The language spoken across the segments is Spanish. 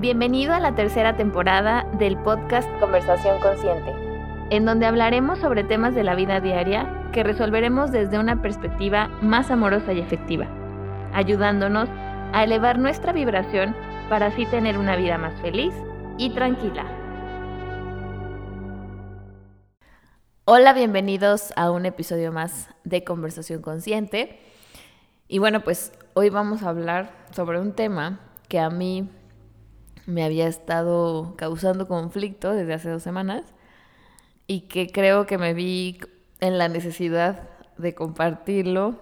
Bienvenido a la tercera temporada del podcast Conversación Consciente, en donde hablaremos sobre temas de la vida diaria que resolveremos desde una perspectiva más amorosa y efectiva, ayudándonos a elevar nuestra vibración para así tener una vida más feliz y tranquila. Hola, bienvenidos a un episodio más de Conversación Consciente. Y bueno, pues hoy vamos a hablar sobre un tema que a mí me había estado causando conflicto desde hace dos semanas y que creo que me vi en la necesidad de compartirlo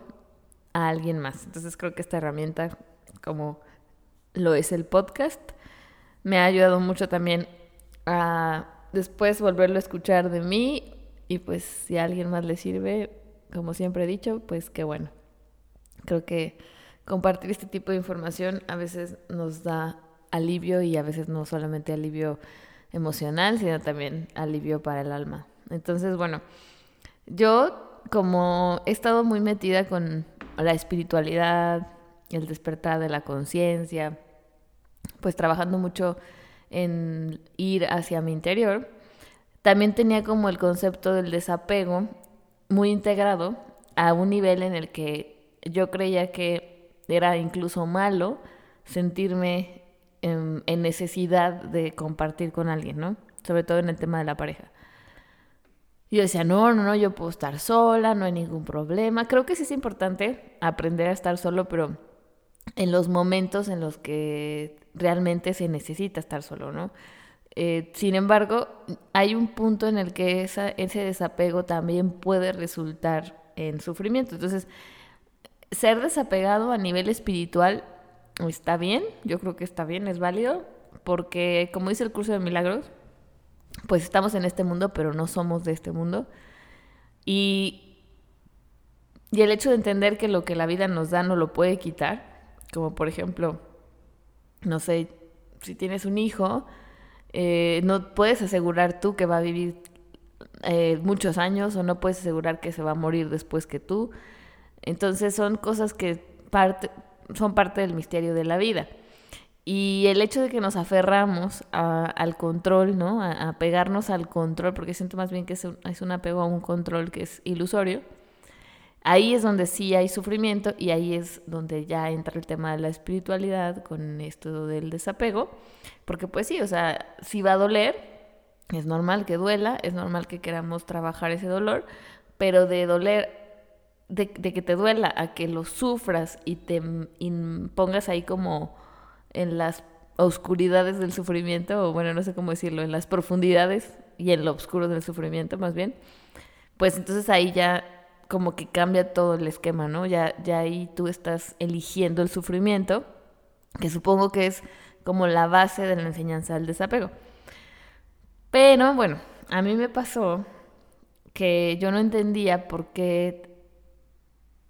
a alguien más. Entonces creo que esta herramienta, como lo es el podcast, me ha ayudado mucho también a después volverlo a escuchar de mí y pues si a alguien más le sirve, como siempre he dicho, pues qué bueno. Creo que compartir este tipo de información a veces nos da alivio y a veces no solamente alivio emocional, sino también alivio para el alma. Entonces, bueno, yo como he estado muy metida con la espiritualidad, el despertar de la conciencia, pues trabajando mucho en ir hacia mi interior, también tenía como el concepto del desapego muy integrado a un nivel en el que yo creía que era incluso malo sentirme en, necesidad de compartir con alguien, ¿no? Sobre todo en el tema de la pareja. Yo decía, no, no, no, yo puedo estar sola, no hay ningún problema. Creo que sí es importante aprender a estar solo, pero en los momentos en los que realmente se necesita estar solo, ¿no? Eh, sin embargo, hay un punto en el que ese desapego también puede resultar en sufrimiento. Entonces, ser desapegado a nivel espiritual está bien, yo creo que está bien, es válido, porque como dice el curso de milagros, pues estamos en este mundo, pero no somos de este mundo. Y, y el hecho de entender que lo que la vida nos da no lo puede quitar, como por ejemplo, no sé, si tienes un hijo, eh, no puedes asegurar tú que va a vivir eh, muchos años o no puedes asegurar que se va a morir después que tú. Entonces son cosas que parte, son parte del misterio de la vida. Y el hecho de que nos aferramos al control, ¿no? A, pegarnos al control, porque siento más bien que es un, es un apego a un control que es ilusorio, ahí es donde sí hay sufrimiento y ahí es donde ya entra el tema de la espiritualidad con esto del desapego, porque pues sí, o sea, si va a doler, es normal que duela, es normal que queramos trabajar ese dolor, pero de doler de, que te duela a que lo sufras y te pongas ahí como en las oscuridades del sufrimiento, o bueno, no sé cómo decirlo, en las profundidades y en lo oscuro del sufrimiento más bien, pues entonces ahí ya como que cambia todo el esquema, ¿no? Ya, ya ahí tú estás eligiendo el sufrimiento, que supongo que es como la base de la enseñanza del desapego. Pero bueno, a mí me pasó que yo no entendía por qué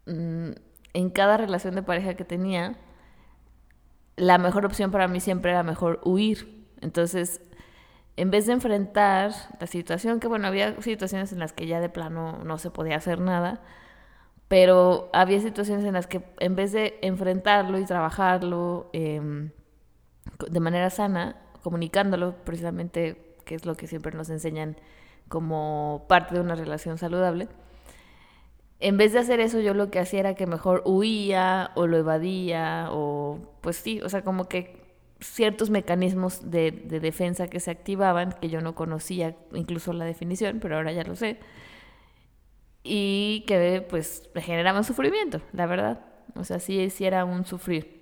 Mm, en cada relación de pareja que tenía, la mejor opción para mí siempre era mejor huir. Entonces, en vez de enfrentar la situación, que bueno, había situaciones en las que ya de plano no se podía hacer nada, pero había situaciones en las que en vez de enfrentarlo y trabajarlo em, de manera sana, comunicándolo precisamente, que es lo que siempre nos enseñan como parte de una relación saludable, en vez de hacer eso, yo lo que hacía era que mejor huía o lo evadía o pues sí, o sea, como que ciertos mecanismos de, defensa que se activaban, que yo no conocía incluso la definición, pero ahora ya lo sé, y que pues generaban sufrimiento, la verdad. O sea, sí, sí era un sufrir.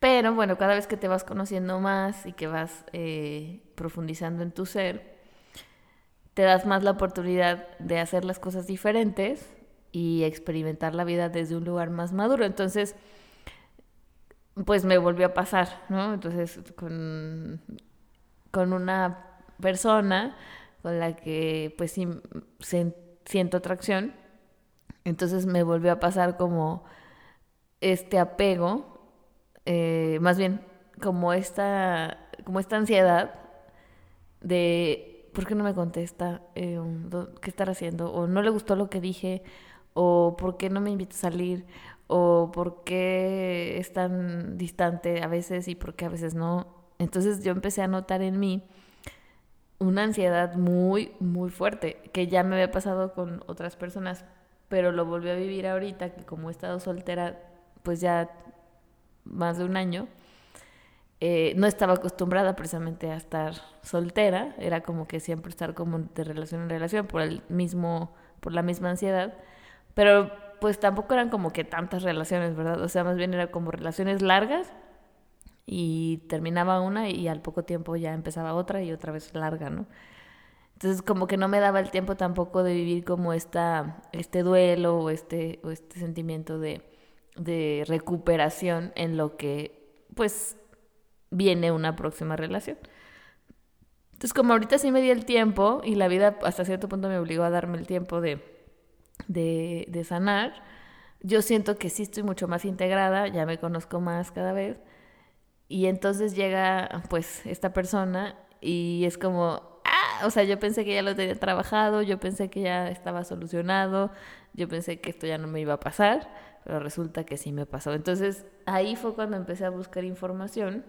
Pero bueno, cada vez que te vas conociendo más y que vas eh, profundizando en tu ser, te das más la oportunidad de hacer las cosas diferentes y experimentar la vida desde un lugar más maduro. Entonces, pues me volvió a pasar, ¿no? Entonces, con, con una persona con la que pues sí siento atracción, entonces me volvió a pasar como este apego, eh, más bien como esta, como esta ansiedad de ¿por qué no me contesta? Eh, ¿Qué estar haciendo? O no le gustó lo que dije, o ¿por qué no me invita a salir? O ¿por qué es tan distante a veces y por qué a veces no? Entonces yo empecé a notar en mí una ansiedad muy, muy fuerte, que ya me había pasado con otras personas, pero lo volví a vivir ahorita, que como he estado soltera, pues ya más de un año, eh, no estaba acostumbrada precisamente a estar soltera, era como que siempre estar como de relación en relación por el mismo, por la misma ansiedad, pero pues tampoco eran como que tantas relaciones, ¿verdad? O sea, más bien era como relaciones largas y terminaba una y al poco tiempo ya empezaba otra y otra vez larga, ¿no? Entonces como que no me daba el tiempo tampoco de vivir como esta, este duelo o este, o este sentimiento de, de recuperación en lo que pues viene una próxima relación. Entonces como ahorita sí me di el tiempo y la vida hasta cierto punto me obligó a darme el tiempo de, de, de sanar, yo siento que sí estoy mucho más integrada, ya me conozco más cada vez y entonces llega pues esta persona y es como, ah, o sea, yo pensé que ya lo tenía trabajado, yo pensé que ya estaba solucionado, yo pensé que esto ya no me iba a pasar, pero resulta que sí me pasó. Entonces ahí fue cuando empecé a buscar información,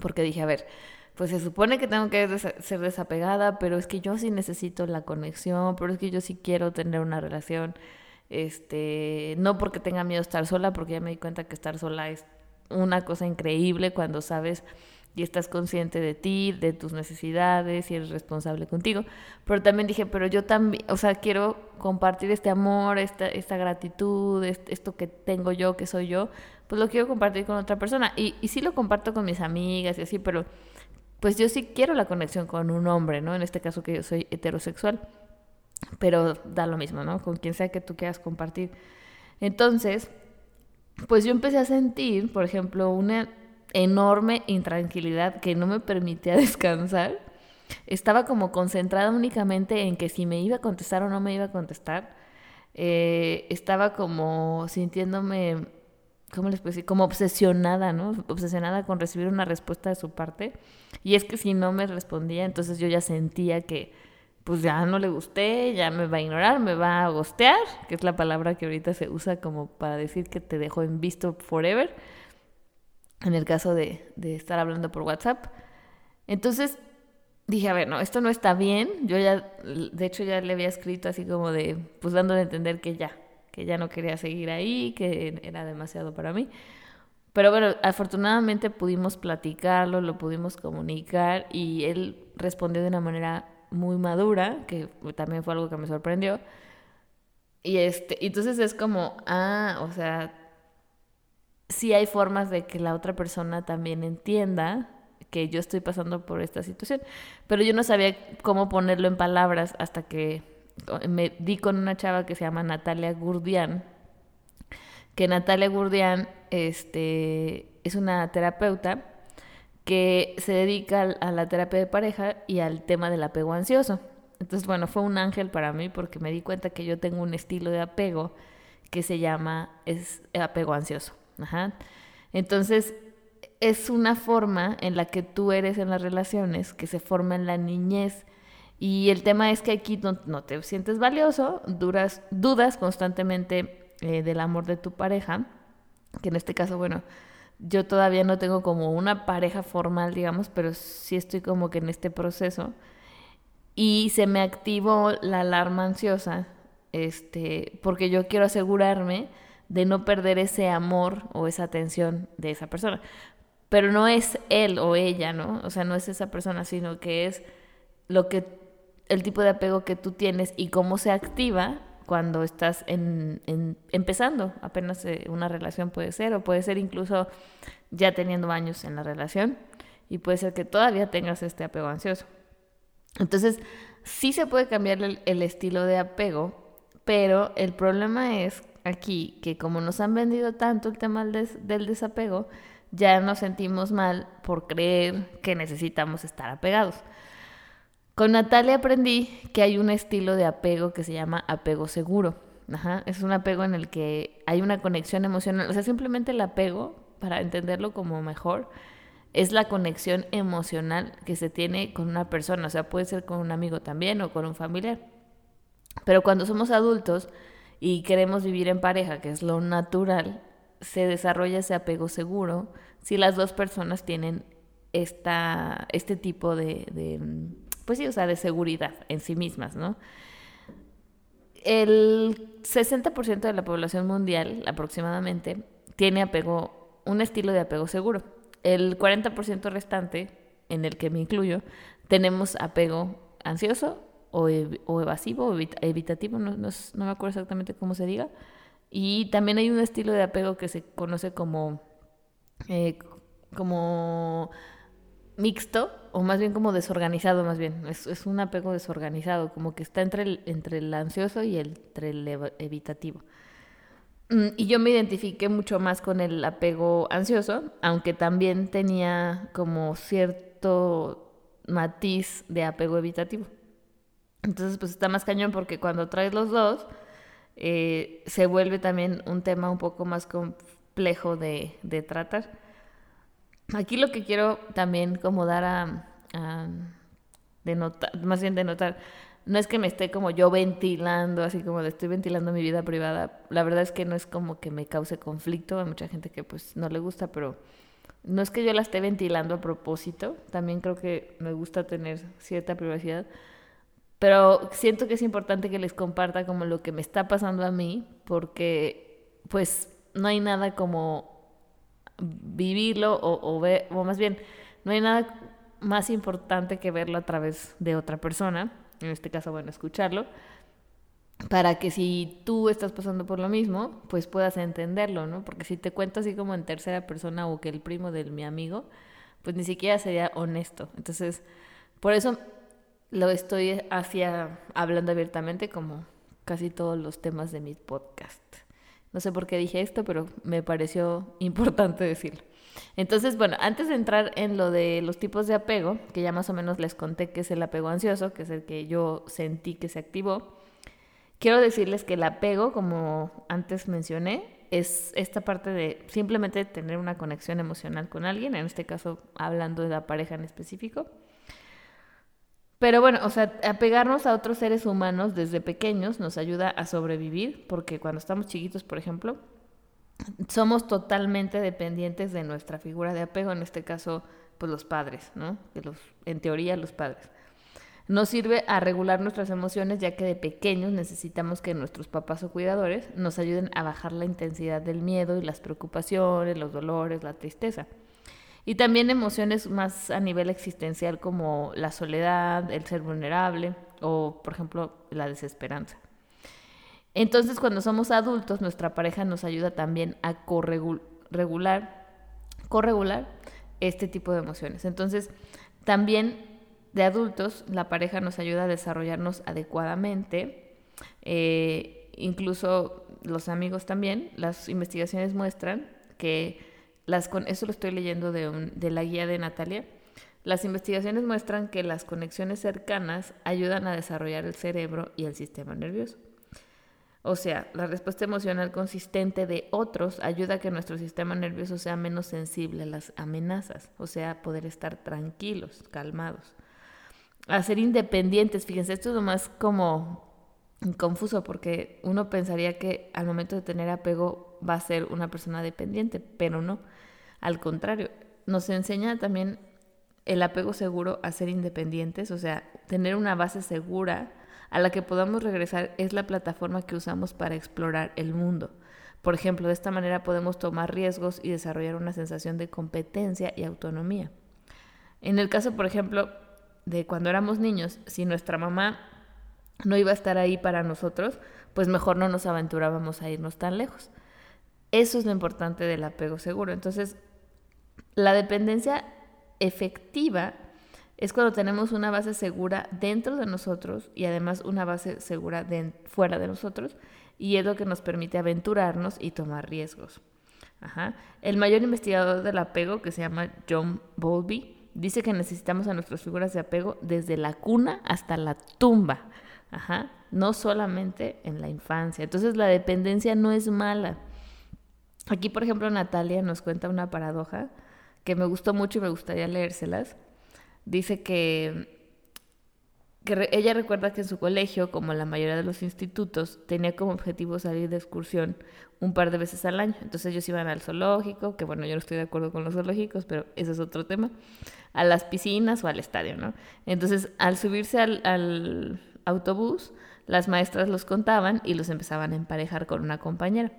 porque dije, a ver, pues se supone que tengo que ser desapegada, pero es que yo sí necesito la conexión, pero es que yo sí quiero tener una relación, este, no porque tenga miedo estar sola, porque ya me di cuenta que estar sola es una cosa increíble cuando sabes y estás consciente de ti, de tus necesidades y eres responsable contigo. Pero también dije, pero yo también, o sea, quiero compartir este amor, esta, esta gratitud, esto que tengo yo, que soy yo, pues lo quiero compartir con otra persona. Y, y sí lo comparto con mis amigas y así, pero pues yo sí quiero la conexión con un hombre, ¿no? En este caso que yo soy heterosexual. Pero da lo mismo, ¿no? Con quien sea que tú quieras compartir. Entonces, pues yo empecé a sentir, por ejemplo, una enorme intranquilidad que no me permitía descansar. Estaba como concentrada únicamente en que si me iba a contestar o no me iba a contestar. Eh, estaba como sintiéndome, ¿cómo les puedo decir? Como obsesionada, ¿no? Obsesionada con recibir una respuesta de su parte. Y es que si no me respondía, entonces yo ya sentía que pues ya no le gusté, ya me va a ignorar, me va a gostear, que es la palabra que ahorita se usa como para decir que te dejo en visto forever, en el caso de, de estar hablando por WhatsApp. Entonces dije, a ver, no, esto no está bien. Yo ya, de hecho ya le había escrito así como de, pues dándole a entender que ya, que ya no quería seguir ahí, que era demasiado para mí. Pero bueno, afortunadamente pudimos platicarlo, lo pudimos comunicar y él respondió de una manera muy madura, que también fue algo que me sorprendió. Y este, entonces es como, ah, o sea, sí hay formas de que la otra persona también entienda que yo estoy pasando por esta situación, pero yo no sabía cómo ponerlo en palabras hasta que me di con una chava que se llama Natalia Gurdian, que Natalia Gurdian este, es una terapeuta que se dedica a la terapia de pareja y al tema del apego ansioso. Entonces, bueno, fue un ángel para mí porque me di cuenta que yo tengo un estilo de apego que se llama es apego ansioso. Entonces, es una forma en la que tú eres en las relaciones que se forma en la niñez. Y el tema es que aquí no, te sientes valioso, duras, dudas constantemente eh, del amor de tu pareja, que en este caso, bueno, yo todavía no tengo como una pareja formal, digamos, pero sí estoy como que en este proceso. Y se me activó la alarma ansiosa, este, porque yo quiero asegurarme de no perder ese amor o esa atención de esa persona. Pero no es él o ella, ¿no? O sea, no es esa persona, sino que es lo que el tipo de apego que tú tienes y cómo se activa cuando estás en, empezando apenas eh, una relación puede ser, o puede ser incluso ya teniendo años en la relación, y puede ser que todavía tengas este apego ansioso. Entonces, sí se puede cambiar el, estilo de apego, pero el problema es aquí que como nos han vendido tanto el tema del desapego, ya nos sentimos mal por creer que necesitamos estar apegados. Con Natalia aprendí que hay un estilo de apego que se llama apego seguro. Ajá, es un apego en el que hay una conexión emocional. O sea, simplemente el apego, para entenderlo como mejor, es la conexión emocional que se tiene con una persona. O sea, puede ser con un amigo también o con un familiar. Pero cuando somos adultos y queremos vivir en pareja, que es lo natural, se desarrolla ese apego seguro si las dos personas tienen esta, este tipo de, pues sí, o sea, de seguridad en sí mismas, ¿no? El 60% de la población mundial, aproximadamente, tiene apego, un estilo de apego seguro. El 40% restante, en el que me incluyo, tenemos apego ansioso o, evasivo o evitativo, no, no, me acuerdo exactamente cómo se diga. Y también hay un estilo de apego que se conoce como, eh, como mixto, o más bien como desorganizado, más bien. Es, es, un apego desorganizado, como que está entre el, entre el ansioso y el, entre el evitativo. Mm, y yo me identifiqué mucho más con el apego ansioso, aunque también tenía como cierto matiz de apego evitativo. Entonces, pues está más cañón porque cuando traes los dos, eh, se vuelve también un tema un poco más complejo de, de tratar. Aquí lo que quiero también como dar a, a denotar, más bien denotar, no es que me esté como yo ventilando, así como le estoy ventilando mi vida privada. La verdad es que no es como que me cause conflicto. Hay mucha gente que pues no le gusta, pero no es que yo la esté ventilando a propósito. También creo que me gusta tener cierta privacidad. Pero siento que es importante que les comparta como lo que me está pasando a mí, porque pues no hay nada como vivirlo o, ver, o más bien, no hay nada más importante que verlo a través de otra persona, en este caso, bueno, escucharlo, para que si tú estás pasando por lo mismo, pues puedas entenderlo, ¿no? Porque si te cuento así como en tercera persona o que el primo de mi amigo, pues ni siquiera sería honesto. Entonces, por eso lo estoy hacia hablando abiertamente como casi todos los temas de mi podcast. No sé por qué dije esto, pero me pareció importante decirlo. Entonces, bueno, antes de entrar en lo de los tipos de apego, que ya más o menos les conté que es el apego ansioso, que es el que yo sentí que se activó, quiero decirles que el apego, como antes mencioné, es esta parte de simplemente tener una conexión emocional con alguien, en este caso hablando de la pareja en específico pero bueno, o sea, apegarnos a otros seres humanos desde pequeños nos ayuda a sobrevivir, porque cuando estamos chiquitos, por ejemplo, somos totalmente dependientes de nuestra figura de apego, en este caso, pues los padres, ¿no? En teoría, los padres. Nos sirve a regular nuestras emociones, ya que de pequeños necesitamos que nuestros papás o cuidadores nos ayuden a bajar la intensidad del miedo y las preocupaciones, los dolores, la tristeza. Y también emociones más a nivel existencial como la soledad, el ser vulnerable o, por ejemplo, la desesperanza. Entonces, cuando somos adultos, nuestra pareja nos ayuda también a corregular, corregular este tipo de emociones. Entonces, también de adultos, la pareja nos ayuda a desarrollarnos adecuadamente. Eh, incluso los amigos también. Las investigaciones muestran que las con eso lo estoy leyendo de, de la guía de Natalia. Las investigaciones muestran que las conexiones cercanas ayudan a desarrollar el cerebro y el sistema nervioso. O sea, la respuesta emocional consistente de otros ayuda a que nuestro sistema nervioso sea menos sensible a las amenazas, o sea, poder estar tranquilos, calmados. A ser independientes, fíjense, esto es lo más como confuso porque uno pensaría que al momento de tener apego va a ser una persona dependiente, pero no. Al contrario, nos enseña también el apego seguro a ser independientes, o sea, tener una base segura a la que podamos regresar es la plataforma que usamos para explorar el mundo. Por ejemplo, de esta manera podemos tomar riesgos y desarrollar una sensación de competencia y autonomía. En el caso, por ejemplo, de cuando éramos niños, si nuestra mamá no iba a estar ahí para nosotros, pues mejor no nos aventurábamos a irnos tan lejos. Eso es lo importante del apego seguro. Entonces, la dependencia efectiva es cuando tenemos una base segura dentro de nosotros y además una base segura fuera de nosotros y es lo que nos permite aventurarnos y tomar riesgos. El mayor investigador del apego, que se llama John Bowlby, dice que necesitamos a nuestras figuras de apego desde la cuna hasta la tumba. No solamente en la infancia. Entonces la dependencia no es mala. Aquí, por ejemplo, Natalia nos cuenta una paradoja que me gustó mucho y me gustaría leérselas. Dice que que ella recuerda que en su colegio, como la mayoría de los institutos, tenía como objetivo salir de excursión un par de veces al año. Entonces ellos iban al zoológico, que bueno, yo no estoy de acuerdo con los zoológicos, pero ese es otro tema, a las piscinas o al estadio, ¿no? Entonces, al subirse al, al autobús, las maestras los contaban y los empezaban a emparejar con una compañera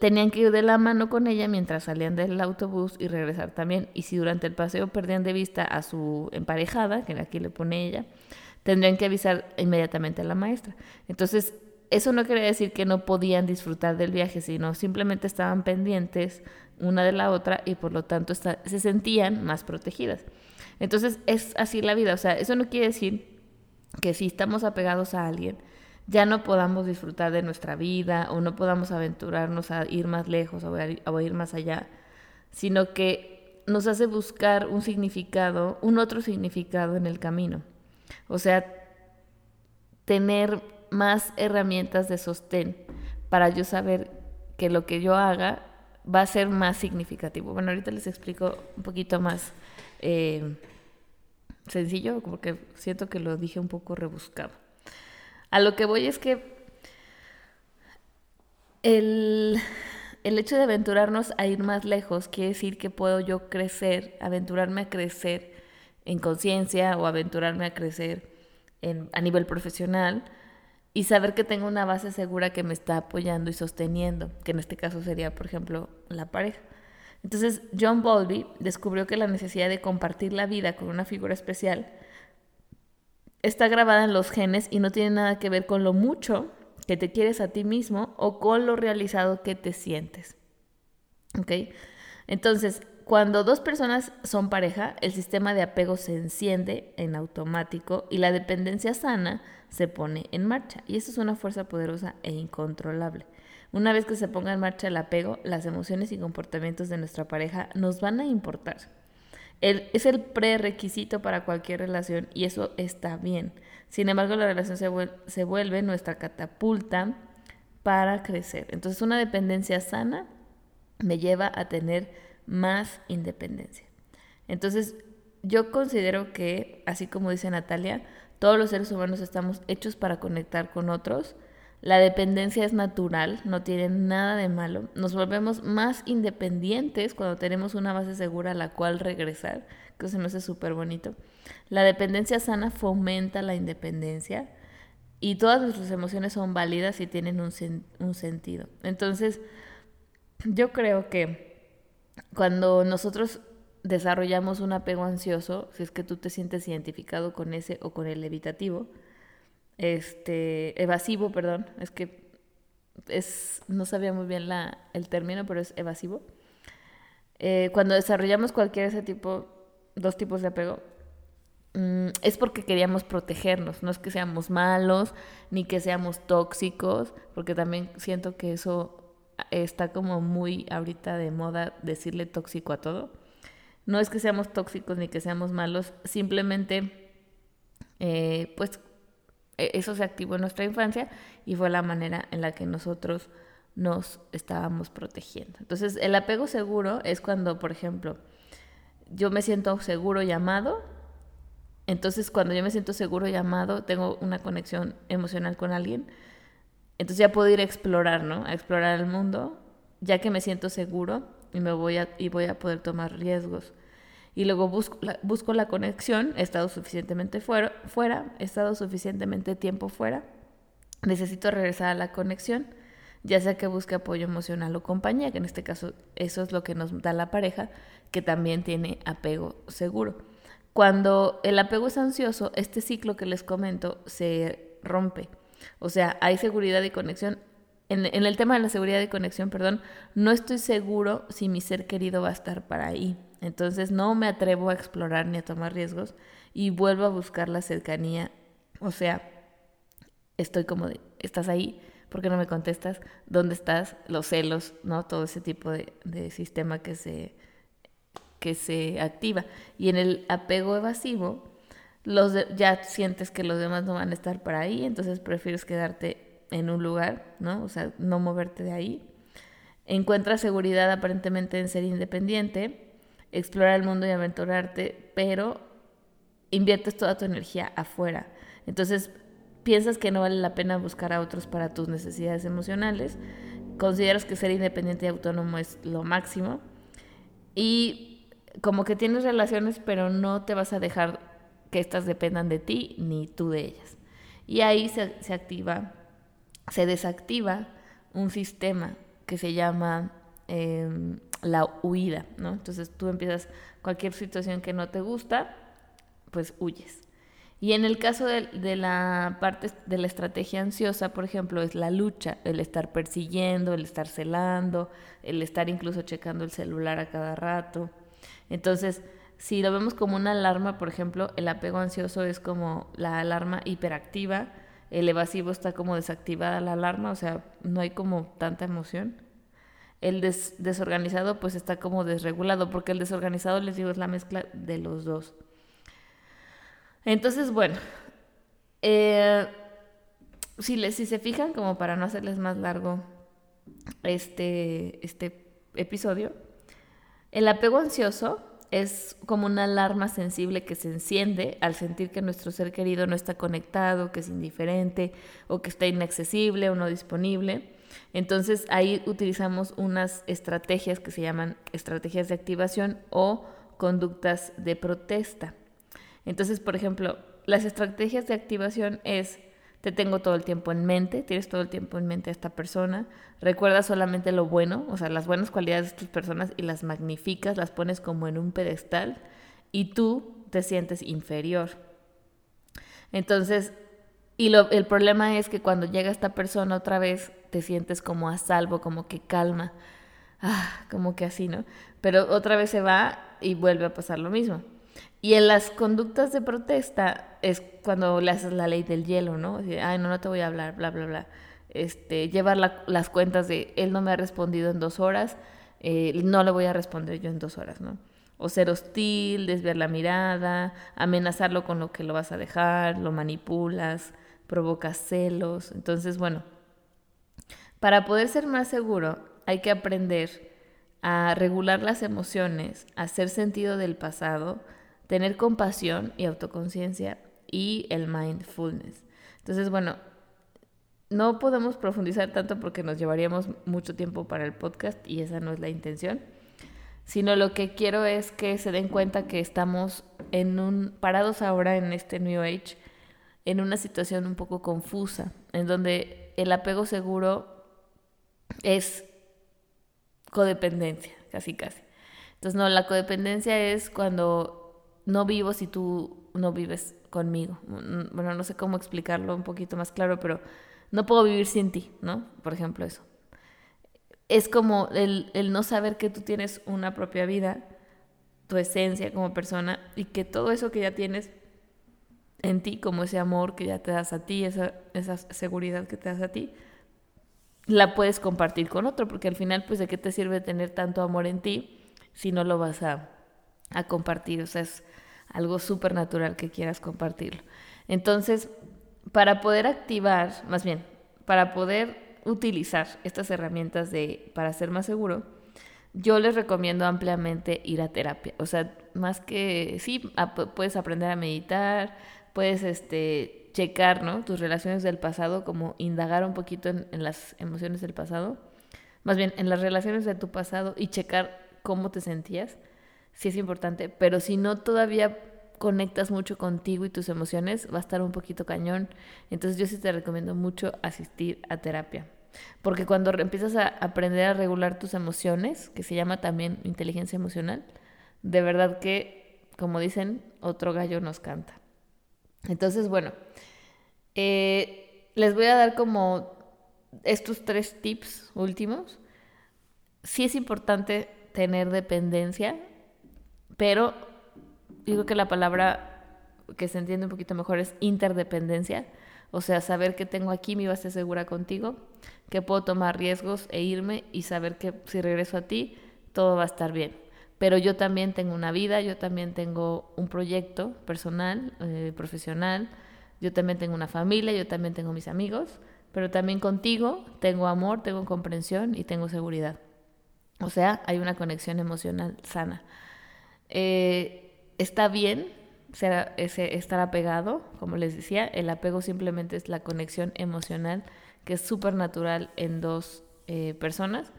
tenían que ir de la mano con ella mientras salían del autobús y regresar también. Y si durante el paseo perdían de vista a su emparejada, que aquí le pone ella, tendrían que avisar inmediatamente a la maestra. Entonces, eso no quiere decir que no podían disfrutar del viaje, sino simplemente estaban pendientes una de la otra y por lo tanto se sentían más protegidas. Entonces, es así la vida. O sea, eso no quiere decir que si estamos apegados a alguien, ya no podamos disfrutar de nuestra vida o no podamos aventurarnos a ir más lejos o a ir más allá, sino que nos hace buscar un significado, un otro significado en el camino. O sea, tener más herramientas de sostén para yo saber que lo que yo haga va a ser más significativo. Bueno, ahorita les explico un poquito más eh, sencillo, porque siento que lo dije un poco rebuscado. A lo que voy es que el, hecho de aventurarnos a ir más lejos quiere decir que puedo yo crecer, aventurarme a crecer en conciencia o aventurarme a crecer a nivel profesional y saber que tengo una base segura que me está apoyando y sosteniendo, que en este caso sería, por ejemplo, la pareja. Entonces, John Bowlby descubrió que la necesidad de compartir la vida con una figura especial está grabada en los genes y no tiene nada que ver con lo mucho que te quieres a ti mismo o con lo realizado que te sientes. ¿Ok? Entonces, cuando dos personas son pareja, el sistema de apego se enciende en automático y la dependencia sana se pone en marcha. Y eso es una fuerza poderosa e incontrolable. Una vez que se ponga en marcha el apego, las emociones y comportamientos de nuestra pareja nos van a importar es el prerequisito para cualquier relación y eso está bien. Sin embargo, la relación se, vuelve nuestra catapulta para crecer. Entonces, una dependencia sana me lleva a tener más independencia. Entonces, yo considero que, así como dice Natalia, todos los seres humanos estamos hechos para conectar con otros la dependencia es natural, no tiene nada de malo. Nos volvemos más independientes cuando tenemos una base segura a la cual regresar, que se me hace súper bonito. La dependencia sana fomenta la independencia y todas nuestras emociones son válidas y tienen un, un sentido. Entonces, yo creo que cuando nosotros desarrollamos un apego ansioso, si es que tú te sientes identificado con ese o con el evitativo, este, evasivo, perdón, es que es, no sabía muy bien la, el término, pero es evasivo. Eh, cuando desarrollamos cualquier ese tipo, dos tipos de apego, mm, es porque queríamos protegernos, no es que seamos malos, ni que seamos tóxicos, porque también siento que eso está como muy ahorita de moda decirle tóxico a todo. No es que seamos tóxicos ni que seamos malos, simplemente eh, pues eso se activó en nuestra infancia y fue la manera en la que nosotros nos estábamos protegiendo. Entonces, el apego seguro es cuando, por ejemplo, yo me siento seguro llamado, entonces cuando yo me siento seguro llamado, tengo una conexión emocional con alguien, entonces ya puedo ir a explorar, ¿no? A explorar el mundo, ya que me siento seguro y me voy y voy a poder tomar riesgos y luego busco la, busco la conexión, he estado suficientemente fuera, fuera, he estado suficientemente tiempo fuera, necesito regresar a la conexión, ya sea que busque apoyo emocional o compañía, que en este caso eso es lo que nos da la pareja, que también tiene apego seguro. Cuando el apego es ansioso, este ciclo que les comento se rompe. O sea, hay seguridad y conexión. En, el tema de la seguridad y conexión, perdón, no estoy seguro si mi ser querido va a estar para ahí. Entonces no me atrevo a explorar ni a tomar riesgos y vuelvo a buscar la cercanía. O sea, estoy como de, ¿estás ahí? ¿Por qué no me contestas? ¿Dónde estás? Los celos, ¿no? Todo ese tipo de, sistema que se, que se activa. Y en el apego evasivo, los ya sientes que los demás no van a estar para ahí, entonces prefieres quedarte en un lugar, ¿no? O sea, no moverte de ahí. Encuentras seguridad aparentemente en ser independiente, explorar el mundo y aventurarte, pero inviertes toda tu energía afuera. Entonces piensas que no vale la pena buscar a otros para tus necesidades emocionales, consideras que ser independiente y autónomo es lo máximo y como que tienes relaciones pero no te vas a dejar que éstas dependan de ti ni tú de ellas. Y ahí se, se activa, se desactiva un sistema que se llama em, la huida, ¿no? Entonces tú empiezas cualquier situación que no te gusta, pues huyes. Y en el caso de, la parte de la estrategia ansiosa, por ejemplo, es la lucha, el estar persiguiendo, el estar celando, el estar incluso checando el celular a cada rato. Entonces, si lo vemos como una alarma, por ejemplo, el apego ansioso es como la alarma hiperactiva, el evasivo está como desactivada la alarma, o sea, no hay como tanta emoción. El desorganizado pues está como desregulado, porque el desorganizado, les digo, es la mezcla de los dos. Entonces, bueno, eh, si, si se fijan, como para no hacerles más largo este, este episodio, el apego ansioso es como una alarma sensible que se enciende al sentir que nuestro ser querido no está conectado, que es indiferente o que está inaccesible o no disponible. Entonces ahí utilizamos unas estrategias que se llaman estrategias de activación o conductas de protesta. Entonces, por ejemplo, las estrategias de activación es, te tengo todo el tiempo en mente, tienes todo el tiempo en mente a esta persona, recuerda solamente lo bueno, o sea, las buenas cualidades de estas personas y las magnificas, las pones como en un pedestal y tú te sientes inferior. Entonces, y lo, el problema es que cuando llega esta persona otra vez, te sientes como a salvo, como que calma, ah, como que así, ¿no? Pero otra vez se va y vuelve a pasar lo mismo. Y en las conductas de protesta es cuando le haces la ley del hielo, ¿no? Ay, no, no te voy a hablar, bla, bla, bla. Este, llevar las cuentas de él no me ha respondido en dos horas, eh, no le voy a responder yo en dos horas, ¿no? O ser hostil, desviar la mirada, amenazarlo con lo que lo vas a dejar, lo manipulas, provocas celos. Entonces, bueno, para poder ser más seguro hay que aprender a regular las emociones, a hacer sentido del pasado, tener compasión y autoconciencia y el mindfulness. Entonces, bueno, no podemos profundizar tanto porque nos llevaríamos mucho tiempo para el podcast y esa no es la intención, sino lo que quiero es que se den cuenta que estamos en un parados ahora en este New Age en una situación un poco confusa, en donde el apego seguro es codependencia, casi casi. Entonces, no, la codependencia es cuando no vivo si tú no vives conmigo. Mm, bueno, no sé cómo explicarlo un poquito más claro, pero no puedo vivir sin ti, ¿no? Por ejemplo, eso. Es como el, el no saber que tú tienes una propia vida, tu esencia como persona, y que todo eso que ya tienes en ti, como ese amor que ya te das a ti, esa, esa seguridad que te das a ti, la puedes compartir con otro, porque al final, pues, ¿de qué te sirve tener tanto amor en ti si no lo vas a, a compartir? O sea, es algo súper natural que quieras compartirlo. Entonces, para poder activar, más bien, para poder utilizar estas herramientas de, para ser más seguro, yo les recomiendo ampliamente ir a terapia. O sea, más que, sí, puedes aprender a meditar, puedes este, checar ¿no? tus relaciones del pasado, como indagar un poquito en, en las emociones del pasado, más bien en las relaciones de tu pasado y checar cómo te sentías sí es importante, pero si no todavía conectas mucho contigo y tus emociones, va a estar un poquito cañón. Entonces yo sí te recomiendo mucho asistir a terapia. Porque cuando empiezas a aprender a regular tus emociones, que se llama también inteligencia emocional, de verdad que, como dicen, otro gallo nos canta. Entonces, bueno, eh, les voy a dar como estos tres tips últimos. Sí es importante tener dependencia pero digo que la palabra que se entiende un poquito mejor es interdependencia, o sea, saber que tengo aquí mi base segura contigo, que puedo tomar riesgos e irme y saber que si regreso a ti, todo va a estar bien. Pero yo también tengo una vida, yo también tengo un proyecto personal, eh, profesional, yo también tengo una familia, yo también tengo mis amigos, pero también contigo tengo amor, tengo comprensión y tengo seguridad. O sea, hay una conexión emocional sana. Eh, está bien ser, estar apegado, como les decía, el apego simplemente es la conexión emocional que es súper natural en dos eh, personas.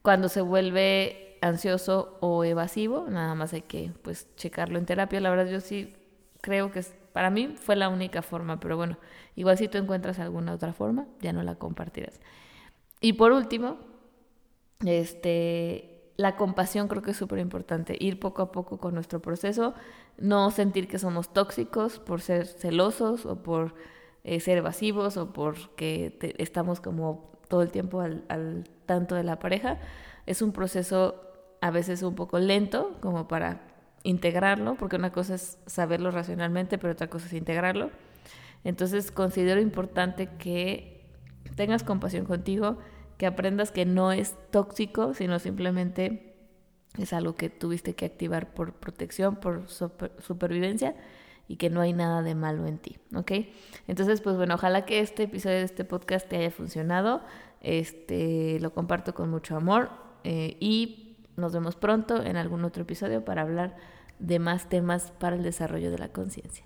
Cuando se vuelve ansioso o evasivo, nada más hay que pues checarlo en terapia. La verdad yo sí creo que para mí fue la única forma, pero bueno, igual si tú encuentras alguna otra forma, ya no la compartirás. Y por último, este, la compasión creo que es súper importante, ir poco a poco con nuestro proceso, no sentir que somos tóxicos por ser celosos o por eh, ser evasivos o porque estamos como todo el tiempo al tanto de la pareja. Es un proceso a veces un poco lento como para integrarlo, porque una cosa es saberlo racionalmente, pero otra cosa es integrarlo. Entonces considero importante que tengas compasión contigo, que aprendas que no es tóxico, sino simplemente es algo que tuviste que activar por protección, por supervivencia y que no hay nada de malo en ti, ¿ok? Entonces, pues bueno, ojalá que este episodio de este podcast te haya funcionado, este, lo comparto con mucho amor eh, y nos vemos pronto en algún otro episodio para hablar de más temas para el desarrollo de la conciencia.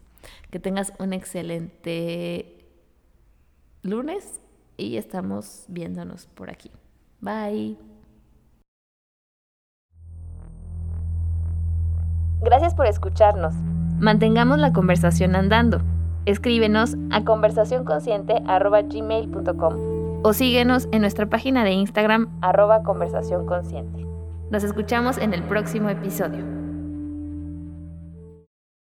Que tengas un excelente lunes y estamos viéndonos por aquí. Bye. Gracias por escucharnos. Mantengamos la conversación andando. Escríbenos a conversacionconsciente.gmail.com o síguenos en nuestra página de Instagram arroba conversación consciente. Nos escuchamos en el próximo episodio.